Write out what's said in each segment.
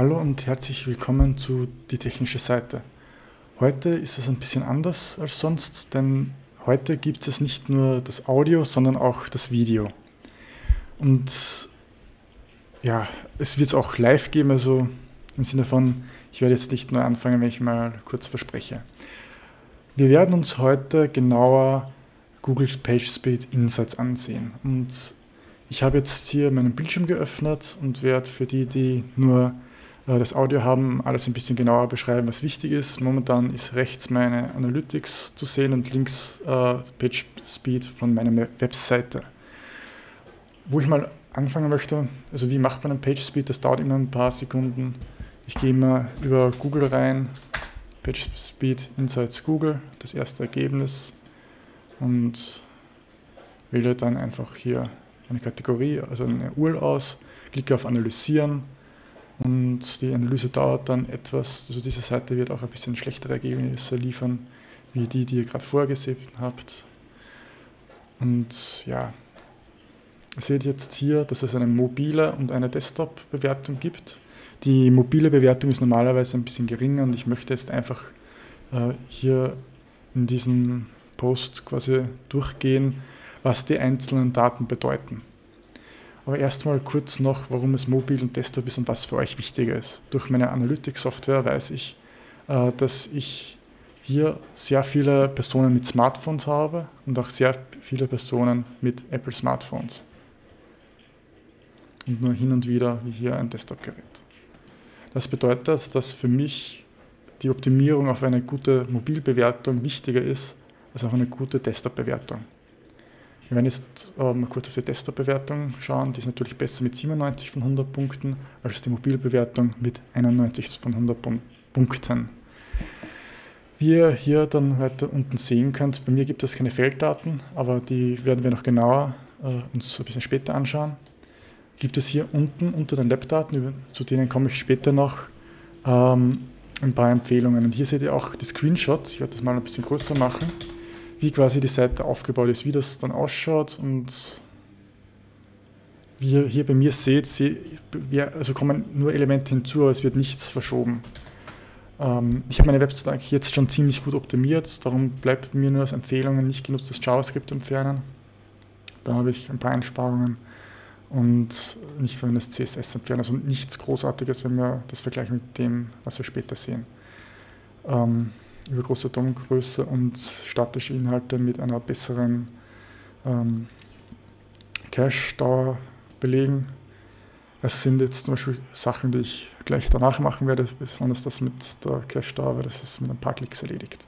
Hallo und herzlich willkommen zu Die technische Seite. Heute ist es ein bisschen anders als sonst, denn heute gibt es nicht nur das Audio, sondern auch das Video. Und ja, es wird es auch live geben, also im Sinne von, ich werde jetzt nicht nur anfangen, wenn ich mal kurz verspreche. Wir werden uns heute genauer Google PageSpeed Insights ansehen. Und ich habe jetzt hier meinen Bildschirm geöffnet und werde für die, die nur das Audio haben, alles ein bisschen genauer beschreiben, was wichtig ist. Momentan ist rechts meine Analytics zu sehen und links äh, PageSpeed von meiner Webseite. Wo ich mal anfangen möchte, also wie macht man einen PageSpeed, das dauert immer ein paar Sekunden. Ich gehe immer über Google rein, PageSpeed Insights Google, das erste Ergebnis und wähle dann einfach hier eine Kategorie, also eine URL aus, klicke auf Analysieren und die Analyse dauert dann etwas. Also diese Seite wird auch ein bisschen schlechtere Ergebnisse liefern, wie die, die ihr gerade vorgesehen habt. Und ja, ihr seht jetzt hier, dass es eine mobile und eine Desktop-Bewertung gibt. Die mobile Bewertung ist normalerweise ein bisschen geringer und ich möchte jetzt einfach äh, hier in diesem Post quasi durchgehen, was die einzelnen Daten bedeuten. Aber erstmal kurz noch, warum es mobil und Desktop ist und was für euch wichtiger ist. Durch meine Analytics-Software weiß ich, äh, dass ich hier sehr viele Personen mit Smartphones habe und auch sehr viele Personen mit Apple Smartphones. Und nur hin und wieder wie hier ein Desktop-Gerät. Das bedeutet, dass für mich die Optimierung auf eine gute Mobilbewertung wichtiger ist als auf eine gute Desktop-Bewertung. Wir werden jetzt äh, mal kurz auf die Desktop-Bewertung schauen. Die ist natürlich besser mit 97 von 100 Punkten als die Mobilbewertung mit 91 von 100 Punkten. Wie ihr hier dann weiter unten sehen könnt, bei mir gibt es keine Felddaten, aber die werden wir noch genauer äh, uns ein bisschen später anschauen. Gibt es hier unten unter den Lab-Daten, zu denen komme ich später noch, ähm, ein paar Empfehlungen. Und hier seht ihr auch die Screenshots. Ich werde das mal ein bisschen größer machen wie quasi die Seite aufgebaut ist, wie das dann ausschaut und wie ihr hier bei mir seht, also kommen nur Elemente hinzu, aber es wird nichts verschoben. Ähm, ich habe meine Website jetzt schon ziemlich gut optimiert, darum bleibt mir nur als Empfehlungen nicht genutztes JavaScript entfernen. Da habe ich ein paar Einsparungen und nicht verwendetes CSS entfernen, also nichts Großartiges, wenn wir das vergleichen mit dem, was wir später sehen. Über große Domgröße und statische Inhalte mit einer besseren ähm, Cache-Dauer belegen. Das sind jetzt zum Beispiel Sachen, die ich gleich danach machen werde, besonders das mit der Cache-Dauer, weil das ist mit ein paar Klicks erledigt.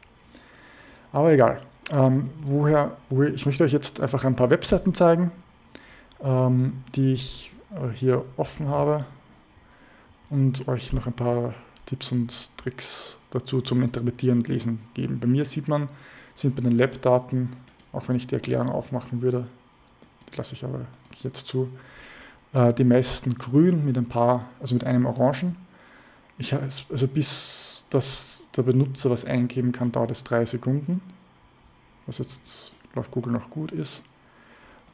Aber egal. Ähm, woher, woher, ich möchte euch jetzt einfach ein paar Webseiten zeigen, ähm, die ich hier offen habe und euch noch ein paar Tipps und Tricks dazu zum Interpretieren und Lesen geben. Bei mir sieht man, sind bei den Lab-Daten, auch wenn ich die Erklärung aufmachen würde, lasse ich aber jetzt zu, äh, die meisten grün mit ein paar, also mit einem orangen. Ich, also bis dass der Benutzer was eingeben kann, dauert es drei Sekunden, was jetzt laut Google noch gut ist.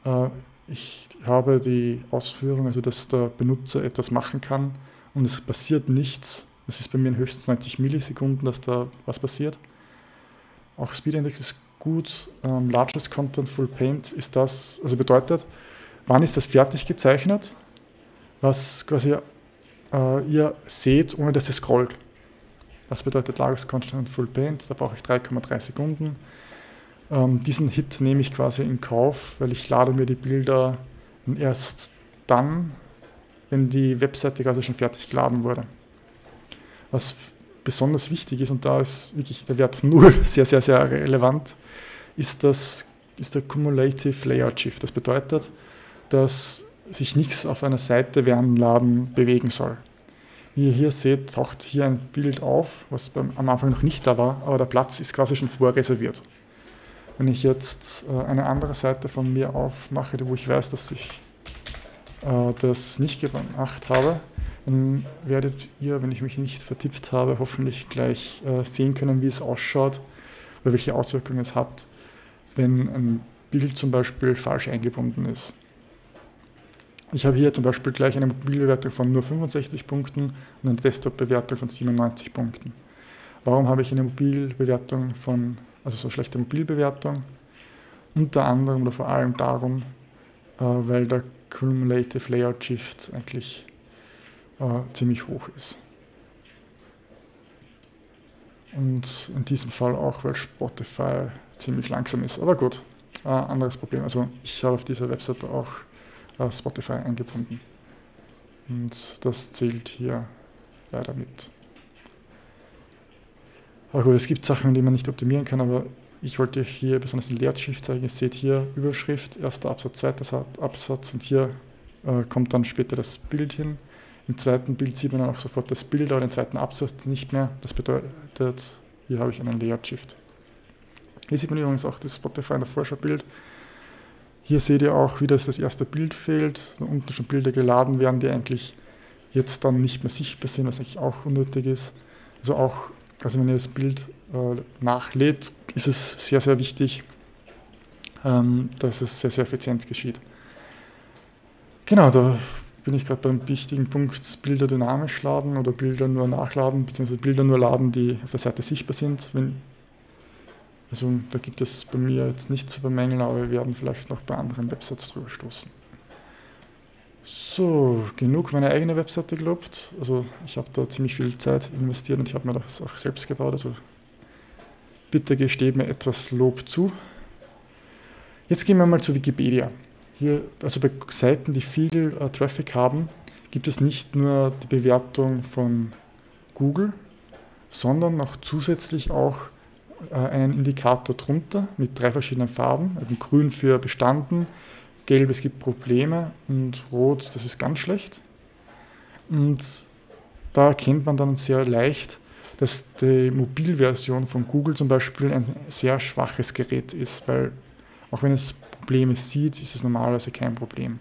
Äh, ich habe die Ausführung, also dass der Benutzer etwas machen kann und es passiert nichts, das ist bei mir in höchstens 90 Millisekunden, dass da was passiert. Auch Speed Index ist gut. Ähm, largest Content Full Paint ist das, also bedeutet, wann ist das fertig gezeichnet, was quasi äh, ihr seht, ohne dass ihr scrollt. Das bedeutet Largest Content Full Paint, da brauche ich 3,3 Sekunden. Ähm, diesen Hit nehme ich quasi in Kauf, weil ich lade mir die Bilder erst dann, wenn die Webseite quasi schon fertig geladen wurde. Was besonders wichtig ist, und da ist wirklich der Wert 0 sehr, sehr, sehr relevant, ist, das, ist der Cumulative Layout Shift. Das bedeutet, dass sich nichts auf einer Seite während dem Laden bewegen soll. Wie ihr hier seht, taucht hier ein Bild auf, was beim, am Anfang noch nicht da war, aber der Platz ist quasi schon vorreserviert. Wenn ich jetzt äh, eine andere Seite von mir aufmache, wo ich weiß, dass ich äh, das nicht gemacht habe, dann werdet ihr, wenn ich mich nicht vertippt habe, hoffentlich gleich äh, sehen können, wie es ausschaut oder welche Auswirkungen es hat, wenn ein Bild zum Beispiel falsch eingebunden ist. ich habe hier zum Beispiel gleich eine Mobilbewertung von nur 65 Punkten und eine Desktop-Bewertung von 97 Punkten. Warum habe ich eine Mobilbewertung von, also so schlechte Mobilbewertung? Unter anderem oder vor allem darum, äh, weil der Cumulative Layout Shift eigentlich äh, ziemlich hoch ist. Und in diesem Fall auch, weil Spotify ziemlich langsam ist. Aber gut, äh, anderes Problem. Also ich habe auf dieser Webseite auch äh, Spotify eingebunden. Und das zählt hier leider mit. Aber gut, es gibt Sachen, die man nicht optimieren kann, aber ich wollte hier besonders den Leerschiff zeigen. Ihr seht hier Überschrift, erster Absatz, zweiter Absatz und hier äh, kommt dann später das Bild hin. Im zweiten Bild sieht man dann auch sofort das Bild, aber den zweiten Absatz nicht mehr. Das bedeutet, hier habe ich einen Layout Shift. Hier sieht man übrigens auch das Spotify in der Vorschaubild. Hier seht ihr auch, wie das, das erste Bild fehlt. Da unten schon Bilder geladen werden, die eigentlich jetzt dann nicht mehr sichtbar sind, was eigentlich auch unnötig ist. Also auch, also wenn ihr das Bild äh, nachlädt, ist es sehr, sehr wichtig, ähm, dass es sehr, sehr effizient geschieht. Genau, da bin ich gerade beim wichtigen Punkt Bilder dynamisch laden oder Bilder nur nachladen, beziehungsweise Bilder nur laden, die auf der Seite sichtbar sind. Wenn, also da gibt es bei mir jetzt nicht zu bemängeln, aber wir werden vielleicht noch bei anderen Websites drüber stoßen. So, genug meine eigene Webseite gelobt. Also ich habe da ziemlich viel Zeit investiert und ich habe mir das auch selbst gebaut. Also bitte gesteht mir etwas Lob zu. Jetzt gehen wir mal zu Wikipedia. Hier, also bei Seiten, die viel äh, Traffic haben, gibt es nicht nur die Bewertung von Google, sondern auch zusätzlich auch äh, einen Indikator drunter mit drei verschiedenen Farben. Also grün für bestanden, gelb es gibt Probleme und rot, das ist ganz schlecht. Und da erkennt man dann sehr leicht, dass die Mobilversion von Google zum Beispiel ein sehr schwaches Gerät ist, weil auch wenn es Probleme sieht, ist es normalerweise kein Problem.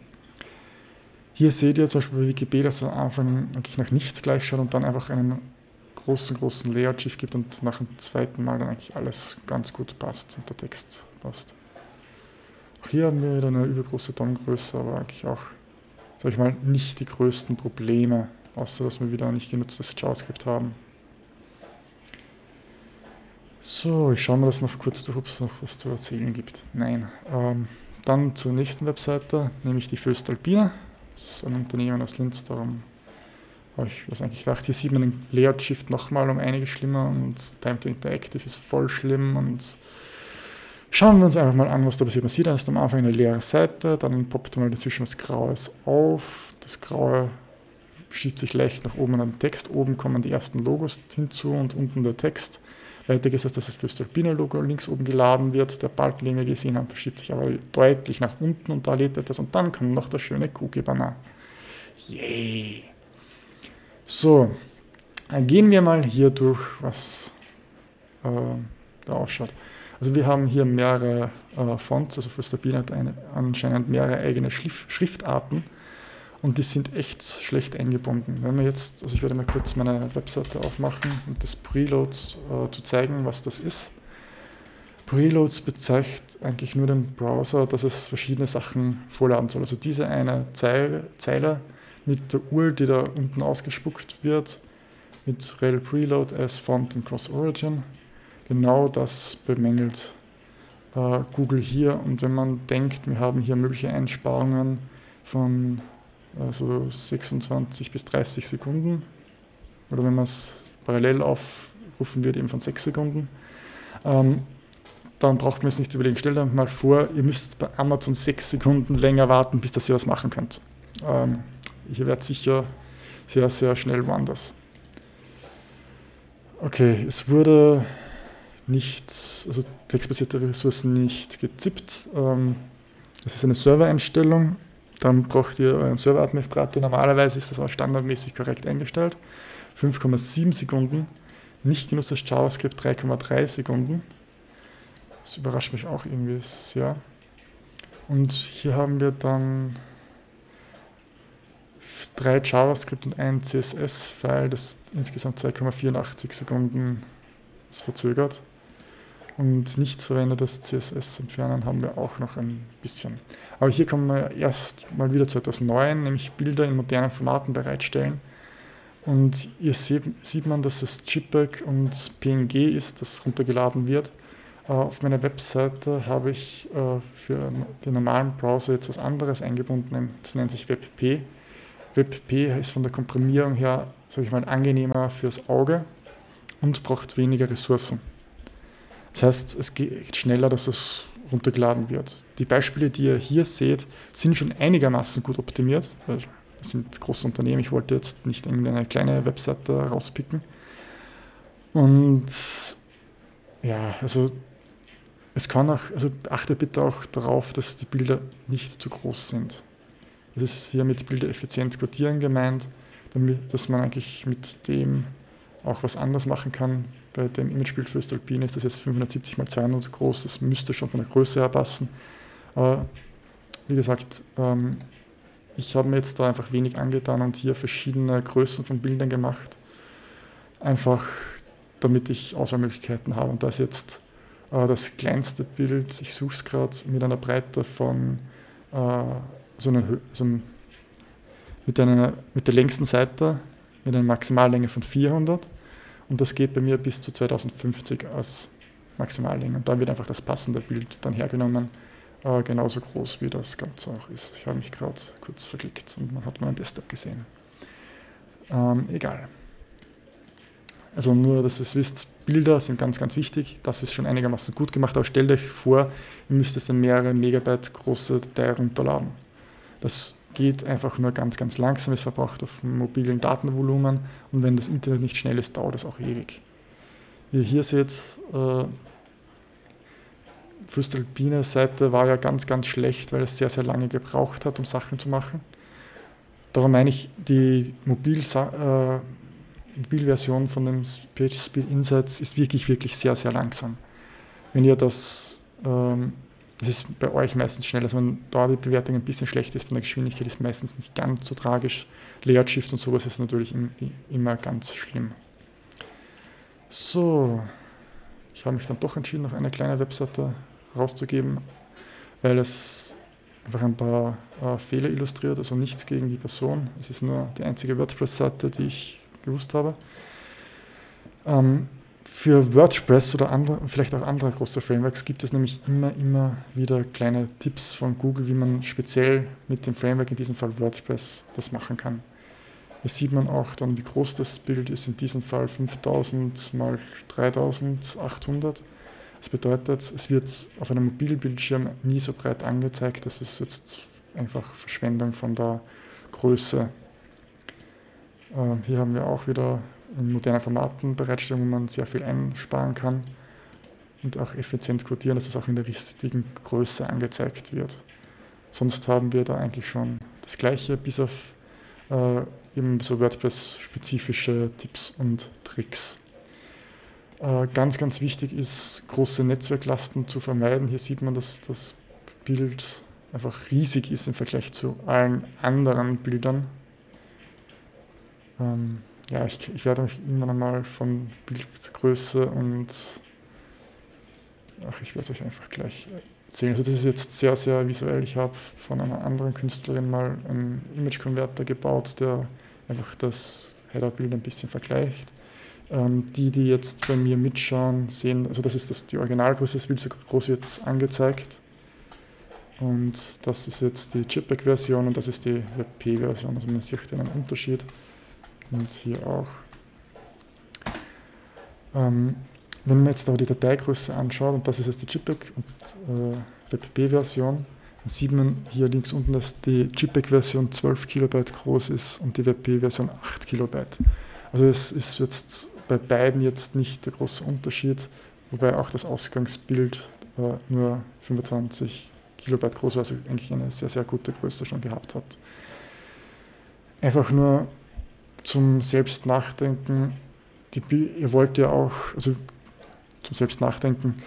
Hier seht ihr zum Beispiel bei Wikipedia, dass am Anfang eigentlich nach nichts gleich schaut und dann einfach einen großen, großen Layout-Shift gibt und nach dem zweiten Mal dann eigentlich alles ganz gut passt und der Text passt. Auch hier haben wir wieder eine übergroße Tongröße, aber eigentlich auch, sag ich mal, nicht die größten Probleme, außer dass wir wieder nicht genutztes JavaScript haben. So, ich schaue mir das noch kurz durch, ob es noch was zu erzählen gibt. Nein. Ähm, dann zur nächsten Webseite, nämlich die Föstalpina. Das ist ein Unternehmen aus Linz, darum habe ich das eigentlich gedacht. Hier sieht man den Layout Shift nochmal um einiges schlimmer und Time to Interactive ist voll schlimm und schauen wir uns einfach mal an, was da passiert. Man sieht erst am Anfang eine leere Seite, dann poppt mal dazwischen was Graues auf. Das Graue schiebt sich leicht nach oben an den Text. Oben kommen die ersten Logos hinzu und unten der Text. Weiter es, dass das Föstalpina-Logo links oben geladen wird. Der Balken, den wir gesehen haben, verschiebt sich aber deutlich nach unten und da lädt etwas und dann kommt noch der schöne Cookie-Banner. Yay! So, gehen wir mal hier durch, was äh, da ausschaut. Also wir haben hier mehrere äh, Fonts, also Föstalpina hat eine, anscheinend mehrere eigene Schriftarten und die sind echt schlecht eingebunden. Wenn wir jetzt, also ich werde mal kurz meine Webseite aufmachen und das Preloads äh, zu zeigen, was das ist. Preloads bezeichnet eigentlich nur den Browser, dass es verschiedene Sachen vorladen soll. Also diese eine Zeile, Zeile mit der URL, die da unten ausgespuckt wird, mit rel preload as font and cross origin. Genau das bemängelt äh, Google hier. Und wenn man denkt, wir haben hier mögliche Einsparungen von also 26 bis 30 Sekunden. Oder wenn man es parallel aufrufen wird, eben von 6 Sekunden. Ähm, dann braucht man es nicht überlegen. Stellt euch mal vor, ihr müsst bei Amazon 6 Sekunden länger warten, bis dass ihr was machen könnt. Ähm, ihr werdet sicher sehr, sehr schnell woanders. Okay, es wurde nicht, also textbasierte Ressourcen nicht gezippt. Ähm, es ist eine Servereinstellung dann braucht ihr einen Serveradministrator. Normalerweise ist das auch standardmäßig korrekt eingestellt. 5,7 Sekunden. Nicht genutztes JavaScript 3,3 Sekunden. Das überrascht mich auch irgendwie sehr. Und hier haben wir dann drei JavaScript und ein CSS-File, das insgesamt 2,84 Sekunden ist verzögert. Und nicht verwendetes CSS entfernen haben wir auch noch ein bisschen. Aber hier kommen wir erst mal wieder zu etwas Neuem, nämlich Bilder in modernen Formaten bereitstellen. Und hier sieht, man, dass es JPEG und PNG ist, das runtergeladen wird. Äh, auf meiner Webseite habe ich äh, für den normalen Browser jetzt was anderes eingebunden, das nennt sich WebP. WebP ist von der Komprimierung her, sage ich mal, angenehmer fürs Auge und braucht weniger Ressourcen. Das heißt, es geht schneller, dass es runtergeladen wird. Die Beispiele, die ihr hier seht, sind schon einigermaßen gut optimiert. Das sind große Unternehmen. Ich wollte jetzt nicht irgendeine kleine Webseite rauspicken. Und ja, also es kann auch, also achte bitte auch darauf, dass die Bilder nicht zu groß sind. Das ist hier mit Bilder effizient codieren gemeint, damit, dass man eigentlich mit dem auch was anderes machen kann. Bei dem Imagebild für Östalpine ist das jetzt 570 x 200 groß, das müsste schon von der Größe her passen. Aber wie gesagt, ähm, ich habe mir jetzt da einfach wenig angetan und hier verschiedene Größen von Bildern gemacht. Einfach damit ich Auswahlmöglichkeiten habe. Und da ist jetzt äh, das kleinste Bild, ich suche es gerade, mit einer Breite von äh, so, einer, so einem, mit, einer, mit der längsten Seite mit einer Maximallänge von 400 und das geht bei mir bis zu 2050 als Maximallänge und da wird einfach das passende Bild dann hergenommen, äh, genauso groß wie das Ganze auch ist. Ich habe mich gerade kurz verklickt und man hat meinen Desktop gesehen. Ähm, egal. Also nur, dass ihr es wisst, Bilder sind ganz, ganz wichtig. Das ist schon einigermaßen gut gemacht, aber stellt euch vor, ihr müsst es dann mehrere Megabyte große Datei runterladen. Das geht einfach nur ganz, ganz langsam. Es verbraucht auf mobilen Datenvolumen und wenn das Internet nicht schnell ist, dauert es auch ewig. Wie ihr hier seht, äh, Füstalpine Seite war ja ganz, ganz schlecht, weil es sehr, sehr lange gebraucht hat, um Sachen zu machen. Darum meine ich, die Mobil, äh, Mobilversion von dem Page Speed Insights ist wirklich, wirklich sehr, sehr langsam. Wenn ihr das ähm, das ist bei euch meistens schnell. Also wenn da die Bewertung ein bisschen schlecht ist von der Geschwindigkeit, ist meistens nicht ganz so tragisch. Layout Shift und sowas ist natürlich immer ganz schlimm. So, ich habe mich dann doch entschieden, noch eine kleine Webseite rauszugeben, weil es einfach ein paar äh, Fehler illustriert, also nichts gegen die Person. Es ist nur die einzige WordPress-Seite, die ich gewusst habe. Ähm, für WordPress oder andere, vielleicht auch andere große Frameworks gibt es nämlich immer, immer wieder kleine Tipps von Google, wie man speziell mit dem Framework, in diesem Fall WordPress, das machen kann. Hier sieht man auch dann, wie groß das Bild ist, in diesem Fall 5000 mal 3800. Das bedeutet, es wird auf einem Mobilbildschirm nie so breit angezeigt, das ist jetzt einfach Verschwendung von der Größe. Ähm, hier haben wir auch wieder in modernen Formaten bereitstellen, wo man sehr viel einsparen kann und auch effizient codieren, dass es auch in der richtigen Größe angezeigt wird. Sonst haben wir da eigentlich schon das gleiche, bis auf äh, eben so WordPress-spezifische Tipps und Tricks. Äh, ganz, ganz wichtig ist, große Netzwerklasten zu vermeiden. Hier sieht man, dass das Bild einfach riesig ist im Vergleich zu allen anderen Bildern. Ähm, ja, ich, ich werde euch irgendwann mal von Bildgröße und ach, ich werde es euch einfach gleich erzählen. Also das ist jetzt sehr, sehr visuell. Ich habe von einer anderen Künstlerin mal einen Image-Converter gebaut, der einfach das Header-Bild ein bisschen vergleicht. Ähm, die, die jetzt bei mir mitschauen, sehen, also das ist das, die Originalgröße, das Bild so groß wird angezeigt. Und das ist jetzt die JPEG-Version und das ist die WebP-Version. Also man sieht einen Unterschied und hier auch. Ähm, wenn man jetzt aber die Dateigröße anschaut, und das ist jetzt die JPEG und äh, WebP-Version, dann sieht man hier links unten, dass die JPEG-Version 12 Kilobyte groß ist und die WebP-Version 8 Kilobyte. Also es ist jetzt bei beiden jetzt nicht der große Unterschied, wobei auch das Ausgangsbild äh, nur 25 Kilobyte groß war, also eigentlich eine sehr, sehr gute Größe schon gehabt hat. Einfach nur zum Selbstnachdenken, die, ihr wollt ja auch, also zum Selbstnachdenken,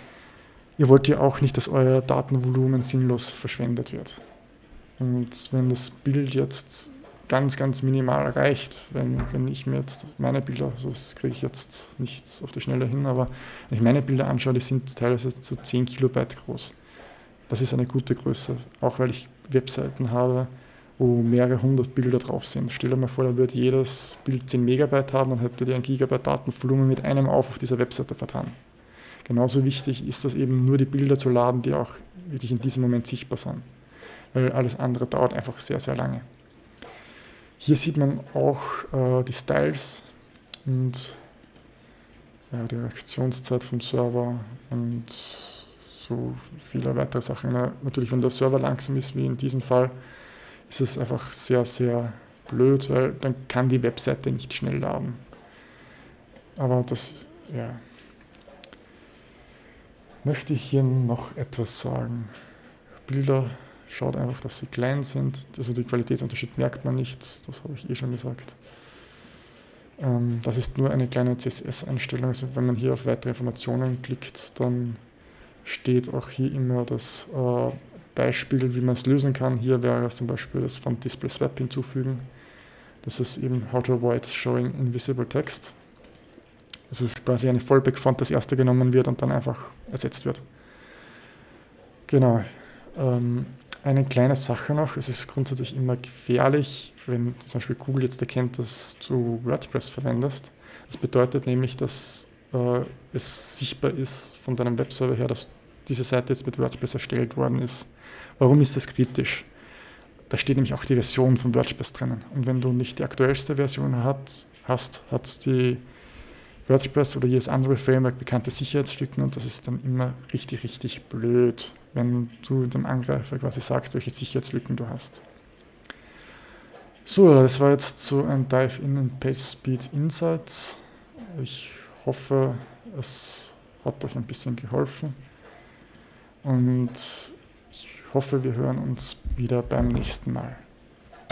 ihr wollt ja auch nicht, dass euer Datenvolumen sinnlos verschwendet wird. Und wenn das Bild jetzt ganz, ganz minimal reicht. Wenn, wenn ich mir jetzt meine Bilder, so das kriege ich jetzt nicht auf die Schnelle hin, aber wenn ich meine Bilder anschaue, die sind teilweise zu 10 Kilobyte groß. Das ist eine gute Größe, auch weil ich Webseiten habe, wo mehrere hundert Bilder drauf sind. Stell dir mal vor, da würde jedes Bild 10 Megabyte haben, dann hätte ihr ein Gigabyte Datenvolumen mit einem auf auf dieser Webseite vertan. Genauso wichtig ist es eben nur die Bilder zu laden, die auch wirklich in diesem Moment sichtbar sind. Weil alles andere dauert einfach sehr, sehr lange. Hier sieht man auch äh, die Styles und ja, die Reaktionszeit vom Server und so viele weitere Sachen. Natürlich, wenn der Server langsam ist, wie in diesem Fall, ist es einfach sehr, sehr blöd, weil dann kann die Webseite nicht schnell laden. Aber das, ja. Möchte ich hier noch etwas sagen? Bilder Schaut einfach, dass sie klein sind. Also die Qualitätsunterschied merkt man nicht, das habe ich eh schon gesagt. Ähm, das ist nur eine kleine CSS-Einstellung. Also wenn man hier auf weitere Informationen klickt, dann steht auch hier immer das äh, Beispiel, wie man es lösen kann. Hier wäre es zum Beispiel das Font Display Swap hinzufügen. Das ist eben How to Avoid Showing Invisible Text. Das ist quasi eine Fallback-Font, das erste genommen wird und dann einfach ersetzt wird. Genau. Ähm, eine kleine Sache noch, es ist grundsätzlich immer gefährlich, wenn zum Beispiel Google jetzt erkennt, dass du WordPress verwendest. Das bedeutet nämlich, dass äh, es sichtbar ist von deinem Webserver her, dass diese Seite jetzt mit WordPress erstellt worden ist. Warum ist das kritisch? Da steht nämlich auch die Version von WordPress drinnen. Und wenn du nicht die aktuellste Version hat, hast, hat die WordPress oder jedes andere Framework bekannte Sicherheitslücken und das ist dann immer richtig, richtig blöd wenn du dem Angreifer quasi sagst, welche Sicherheitslücken du hast. So, das war jetzt so ein Dive in in PageSpeed Insights. Ich hoffe, es hat euch ein bisschen geholfen und hoffe, wir hören uns wieder beim nächsten Mal.